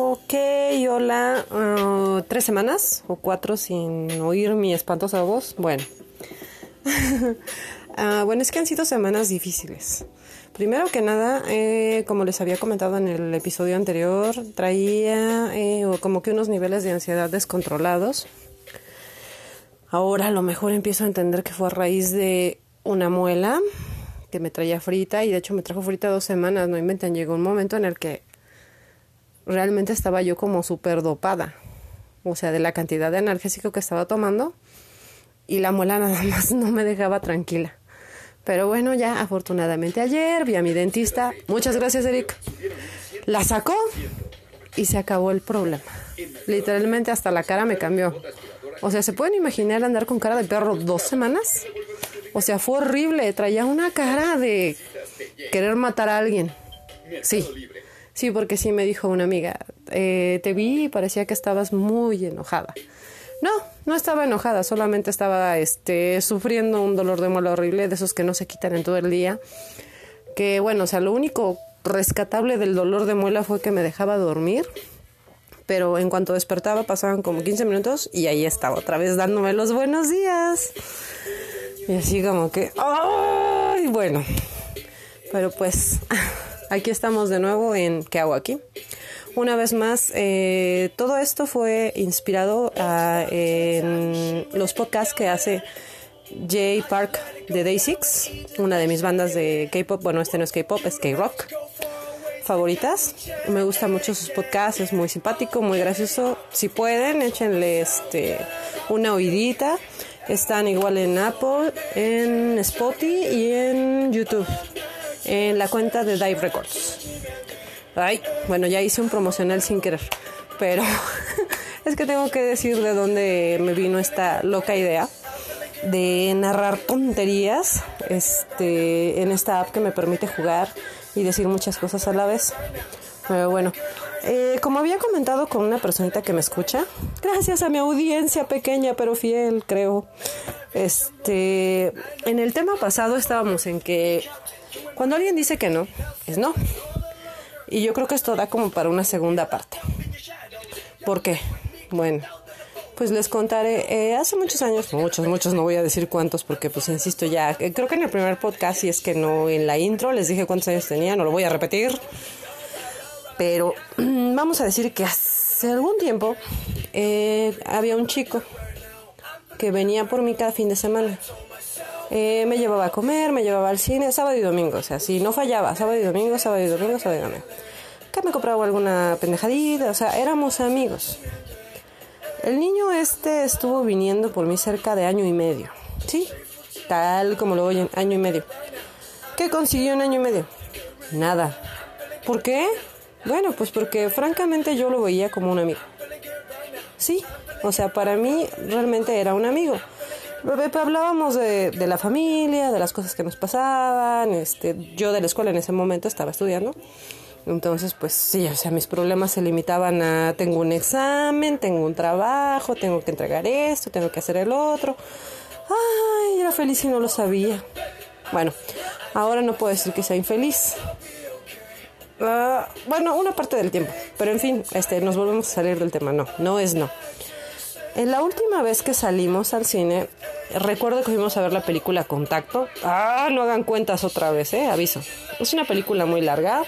Ok, hola. Uh, ¿Tres semanas o cuatro sin oír mi espantosa voz? Bueno. uh, bueno, es que han sido semanas difíciles. Primero que nada, eh, como les había comentado en el episodio anterior, traía eh, como que unos niveles de ansiedad descontrolados. Ahora a lo mejor empiezo a entender que fue a raíz de una muela que me traía frita y de hecho me trajo frita dos semanas, no inventan. Llegó un momento en el que realmente estaba yo como súper dopada. O sea, de la cantidad de analgésico que estaba tomando. Y la muela nada más no me dejaba tranquila. Pero bueno, ya afortunadamente ayer vi a mi dentista. Muchas gracias, Eric. La sacó y se acabó el problema. Literalmente hasta la cara me cambió. O sea, ¿se pueden imaginar andar con cara de perro dos semanas? O sea, fue horrible. Traía una cara de querer matar a alguien. Sí, Sí, porque sí me dijo una amiga, eh, te vi y parecía que estabas muy enojada. No, no estaba enojada, solamente estaba este, sufriendo un dolor de muela horrible, de esos que no se quitan en todo el día. Que bueno, o sea, lo único rescatable del dolor de muela fue que me dejaba dormir. Pero en cuanto despertaba pasaban como 15 minutos y ahí estaba otra vez dándome los buenos días. Y así como que, ¡ay! Bueno, pero pues aquí estamos de nuevo en ¿Qué hago aquí? Una vez más, eh, todo esto fue inspirado a, en los podcasts que hace Jay Park de Day Six, una de mis bandas de K-pop. Bueno, este no es K-pop, es K-rock favoritas. Me gusta mucho sus podcasts, es muy simpático, muy gracioso. Si pueden, échenle este una oídita. Están igual en Apple, en Spotify y en YouTube en la cuenta de Dive Records. Ay, bueno, ya hice un promocional sin querer, pero es que tengo que decir de dónde me vino esta loca idea de narrar tonterías este, en esta app que me permite jugar y decir muchas cosas a la vez. Pero bueno, eh, como había comentado con una personita que me escucha, gracias a mi audiencia pequeña pero fiel, creo. Este, en el tema pasado estábamos en que cuando alguien dice que no, es no. Y yo creo que esto da como para una segunda parte. ¿Por qué? Bueno, pues les contaré. Eh, hace muchos años, muchos, muchos, no voy a decir cuántos porque pues insisto ya, eh, creo que en el primer podcast, si es que no en la intro, les dije cuántos años tenía, no lo voy a repetir. Pero vamos a decir que hace algún tiempo eh, había un chico que venía por mí cada fin de semana. Eh, me llevaba a comer, me llevaba al cine, sábado y domingo, o sea, si no fallaba, sábado y domingo, sábado y domingo, sábado y domingo. Que me compraba alguna pendejadita, o sea, éramos amigos. El niño este estuvo viniendo por mí cerca de año y medio, ¿sí? Tal como lo oyen, año y medio. ¿Qué consiguió en año y medio? Nada. ¿Por qué? Bueno, pues porque francamente yo lo veía como un amigo. Sí, o sea, para mí realmente era un amigo hablábamos de, de, la familia, de las cosas que nos pasaban, este, yo de la escuela en ese momento estaba estudiando, entonces pues sí, o sea, mis problemas se limitaban a tengo un examen, tengo un trabajo, tengo que entregar esto, tengo que hacer el otro, ay, era feliz y no lo sabía. Bueno, ahora no puedo decir que sea infeliz. Uh, bueno, una parte del tiempo, pero en fin, este, nos volvemos a salir del tema. No, no es no. En la última vez que salimos al cine, recuerdo que fuimos a ver la película Contacto. Ah, no hagan cuentas otra vez, eh, aviso. Es una película muy larga.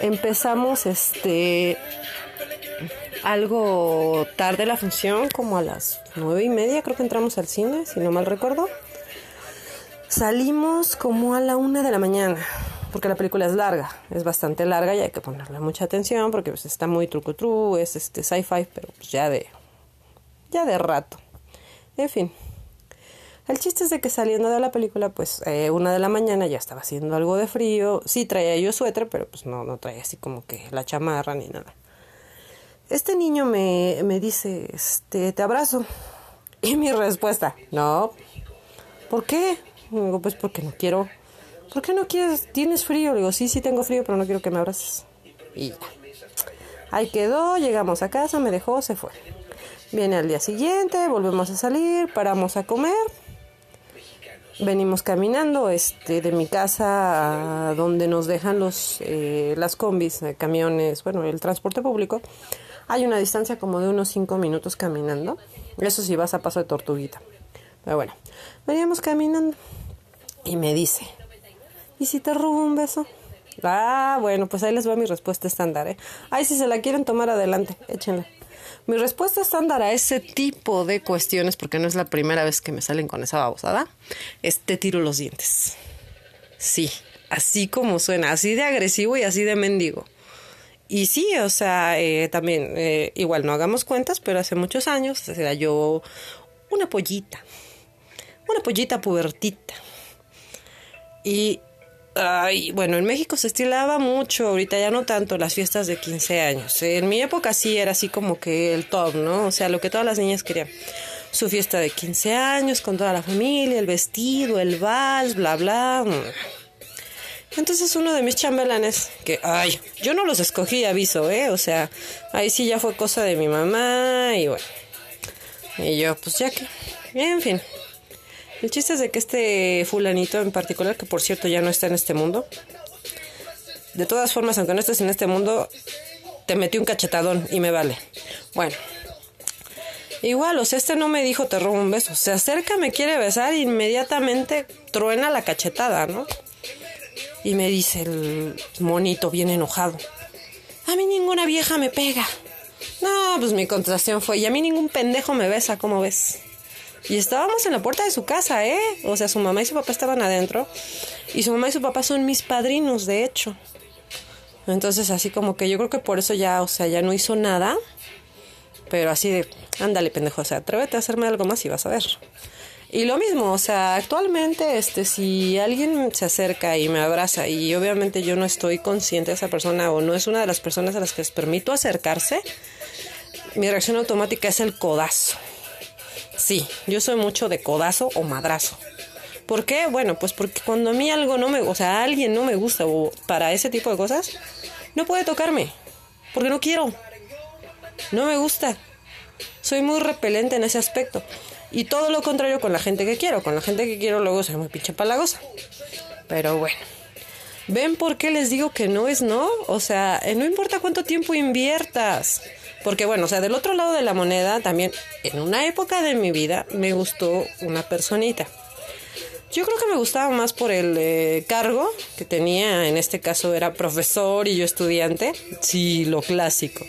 Empezamos este algo tarde la función, como a las nueve y media creo que entramos al cine, si no mal recuerdo. Salimos como a la una de la mañana, porque la película es larga, es bastante larga y hay que ponerle mucha atención porque pues, está muy truco es este sci-fi, pero pues ya de ya de rato. En fin. El chiste es de que saliendo de la película, pues eh, una de la mañana ya estaba haciendo algo de frío. Sí traía yo suéter, pero pues no, no traía así como que la chamarra ni nada. Este niño me, me dice, este, te abrazo. Y mi respuesta, no. ¿Por qué? pues porque no quiero. ¿Por qué no quieres? ¿Tienes frío? Le digo, sí, sí tengo frío, pero no quiero que me abraces. Y ya. Ahí quedó, llegamos a casa, me dejó, se fue. Viene al día siguiente, volvemos a salir, paramos a comer. venimos caminando este de mi casa a donde nos dejan los eh, las combis eh, camiones bueno el transporte público hay una distancia como de unos cinco minutos caminando eso sí vas a paso de tortuguita pero bueno veníamos caminando y me dice y si te robo un beso ah bueno pues ahí les va mi respuesta estándar eh ay si se la quieren tomar adelante échenla mi respuesta estándar a ese tipo de cuestiones, porque no es la primera vez que me salen con esa babosada, es te tiro los dientes. Sí, así como suena, así de agresivo y así de mendigo. Y sí, o sea, eh, también, eh, igual no hagamos cuentas, pero hace muchos años era yo una pollita, una pollita pubertita. Y Ay, bueno, en México se estilaba mucho, ahorita ya no tanto, las fiestas de 15 años. En mi época sí era así como que el top, ¿no? O sea, lo que todas las niñas querían. Su fiesta de 15 años con toda la familia, el vestido, el vals, bla, bla. Entonces uno de mis chambelanes, que, ay, yo no los escogí, aviso, ¿eh? O sea, ahí sí ya fue cosa de mi mamá y bueno. Y yo, pues ya que, en fin, el chiste es de que este fulanito en particular, que por cierto ya no está en este mundo, de todas formas, aunque no estés en este mundo, te metí un cachetadón y me vale. Bueno, igual, o sea, este no me dijo te robo un beso. Se acerca, me quiere besar e inmediatamente truena la cachetada, ¿no? Y me dice el monito bien enojado. A mí ninguna vieja me pega. No, pues mi contestación fue, y a mí ningún pendejo me besa, ¿cómo ves? Y estábamos en la puerta de su casa, ¿eh? O sea, su mamá y su papá estaban adentro. Y su mamá y su papá son mis padrinos, de hecho. Entonces, así como que yo creo que por eso ya, o sea, ya no hizo nada. Pero así de, ándale, pendejo, o sea, atrévete a hacerme algo más y vas a ver. Y lo mismo, o sea, actualmente, este, si alguien se acerca y me abraza y obviamente yo no estoy consciente de esa persona o no es una de las personas a las que les permito acercarse, mi reacción automática es el codazo. Sí, yo soy mucho de codazo o madrazo. ¿Por qué? Bueno, pues porque cuando a mí algo no me, o sea, a alguien no me gusta o para ese tipo de cosas, no puede tocarme, porque no quiero. No me gusta. Soy muy repelente en ese aspecto. Y todo lo contrario con la gente que quiero. Con la gente que quiero luego soy muy pinche palagosa. Pero bueno. ¿Ven por qué les digo que no es no? O sea, no importa cuánto tiempo inviertas. Porque bueno, o sea, del otro lado de la moneda también, en una época de mi vida, me gustó una personita. Yo creo que me gustaba más por el eh, cargo que tenía, en este caso era profesor y yo estudiante. Sí, lo clásico.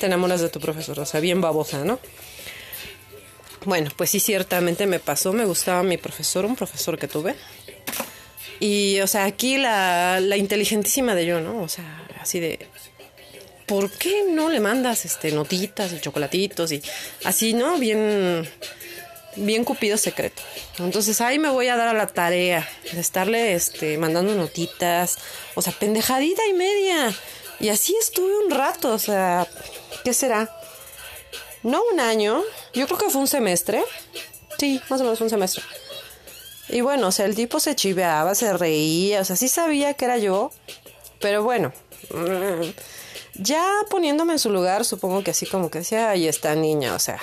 Te enamoras de tu profesor, o sea, bien babosa, ¿no? Bueno, pues sí, ciertamente me pasó, me gustaba mi profesor, un profesor que tuve. Y, o sea, aquí la, la inteligentísima de yo, ¿no? O sea, así de, ¿por qué no le mandas este notitas y chocolatitos y así, ¿no? Bien bien cupido secreto. Entonces ahí me voy a dar a la tarea de estarle este mandando notitas, o sea, pendejadita y media. Y así estuve un rato, o sea, ¿qué será? No un año, yo creo que fue un semestre. Sí, más o menos un semestre. Y bueno, o sea, el tipo se chiveaba, se reía, o sea, sí sabía que era yo, pero bueno, mm, ya poniéndome en su lugar, supongo que así como que decía, ahí está niña, o sea,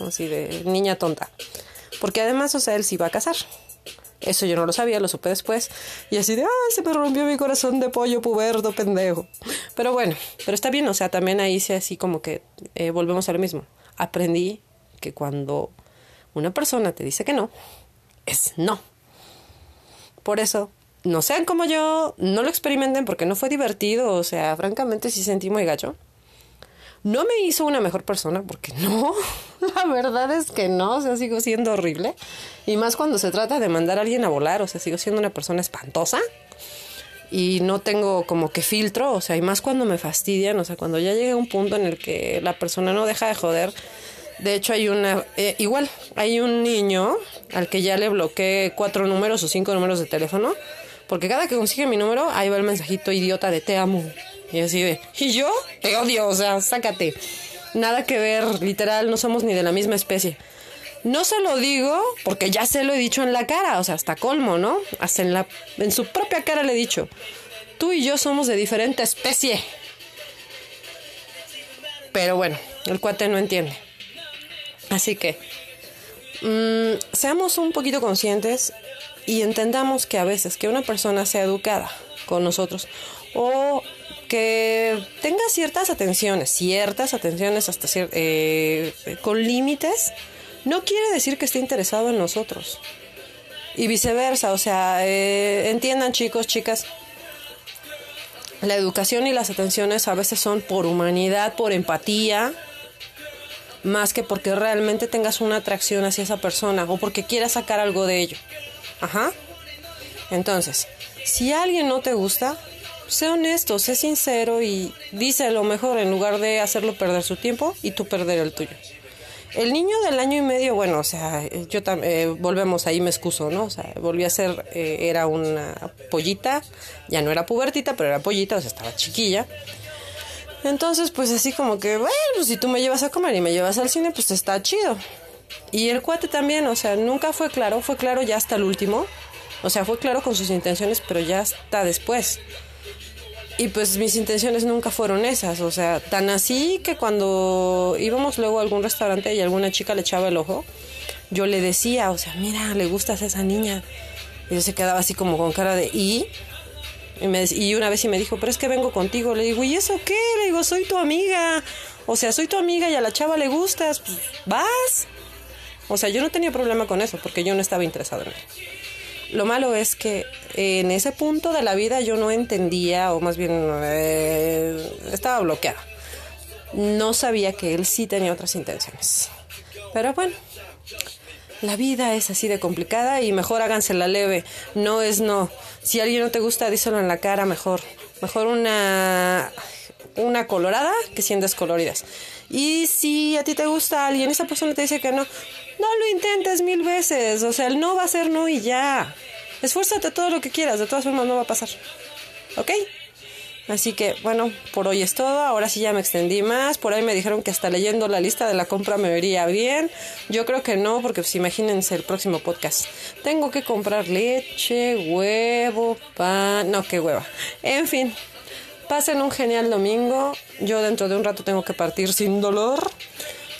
así de niña tonta. Porque además, o sea, él sí iba a casar. Eso yo no lo sabía, lo supe después. Y así de, ay, se me rompió mi corazón de pollo puberto, pendejo. Pero bueno, pero está bien, o sea, también ahí sí así como que eh, volvemos a lo mismo. Aprendí que cuando una persona te dice que no, es no. Por eso no sean como yo, no lo experimenten porque no fue divertido, o sea, francamente sí sentí muy gacho. No me hizo una mejor persona porque no, la verdad es que no, o sea, sigo siendo horrible. Y más cuando se trata de mandar a alguien a volar, o sea, sigo siendo una persona espantosa. Y no tengo como que filtro, o sea, y más cuando me fastidian, o sea, cuando ya llega un punto en el que la persona no deja de joder. De hecho, hay una, eh, igual, hay un niño al que ya le bloqueé cuatro números o cinco números de teléfono porque cada que consigue mi número, ahí va el mensajito idiota de te amo. Y así de, ¿y yo? Te odio, o sea, sácate. Nada que ver, literal, no somos ni de la misma especie. No se lo digo porque ya se lo he dicho en la cara, o sea, hasta colmo, ¿no? Hasta en, la, en su propia cara le he dicho, tú y yo somos de diferente especie. Pero bueno, el cuate no entiende. Así que, mm, seamos un poquito conscientes y entendamos que a veces que una persona sea educada con nosotros o que tenga ciertas atenciones, ciertas atenciones hasta eh, con límites, no quiere decir que esté interesado en nosotros. Y viceversa, o sea, eh, entiendan chicos, chicas, la educación y las atenciones a veces son por humanidad, por empatía, más que porque realmente tengas una atracción hacia esa persona o porque quieras sacar algo de ello. Ajá. Entonces, si alguien no te gusta, sé honesto, sé sincero y dice lo mejor en lugar de hacerlo perder su tiempo y tú perder el tuyo. El niño del año y medio, bueno, o sea, yo también, eh, volvemos ahí, me excuso, ¿no? O sea, volví a ser, eh, era una pollita, ya no era pubertita, pero era pollita, o sea, estaba chiquilla. Entonces, pues así como que, bueno, si tú me llevas a comer y me llevas al cine, pues está chido. Y el cuate también, o sea, nunca fue claro, fue claro ya hasta el último. O sea, fue claro con sus intenciones, pero ya hasta después. Y pues mis intenciones nunca fueron esas, o sea, tan así que cuando íbamos luego a algún restaurante y alguna chica le echaba el ojo, yo le decía, o sea, mira, le gustas a esa niña. Y yo se quedaba así como con cara de, ¿y? Y, me, y una vez y me dijo, pero es que vengo contigo. Le digo, ¿y eso qué? Le digo, soy tu amiga. O sea, soy tu amiga y a la chava le gustas. Pues, vas. O sea, yo no tenía problema con eso porque yo no estaba interesado en él. Lo malo es que en ese punto de la vida yo no entendía, o más bien eh, estaba bloqueada. No sabía que él sí tenía otras intenciones. Pero bueno, la vida es así de complicada y mejor háganse la leve. No es no. Si alguien no te gusta, díselo en la cara mejor. Mejor una, una colorada que 100 descoloridas. Y si a ti te gusta alguien, esa persona te dice que no, no lo intentes mil veces. O sea, el no va a ser no y ya. Esfuérzate todo lo que quieras, de todas formas no va a pasar. ¿Ok? Así que bueno, por hoy es todo. Ahora sí ya me extendí más. Por ahí me dijeron que hasta leyendo la lista de la compra me vería bien. Yo creo que no, porque pues imagínense el próximo podcast. Tengo que comprar leche, huevo, pan. No, qué hueva. En fin, pasen un genial domingo. Yo dentro de un rato tengo que partir sin dolor.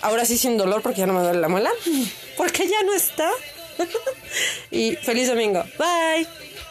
Ahora sí sin dolor porque ya no me duele la muela. Porque ya no está. y feliz domingo. Bye.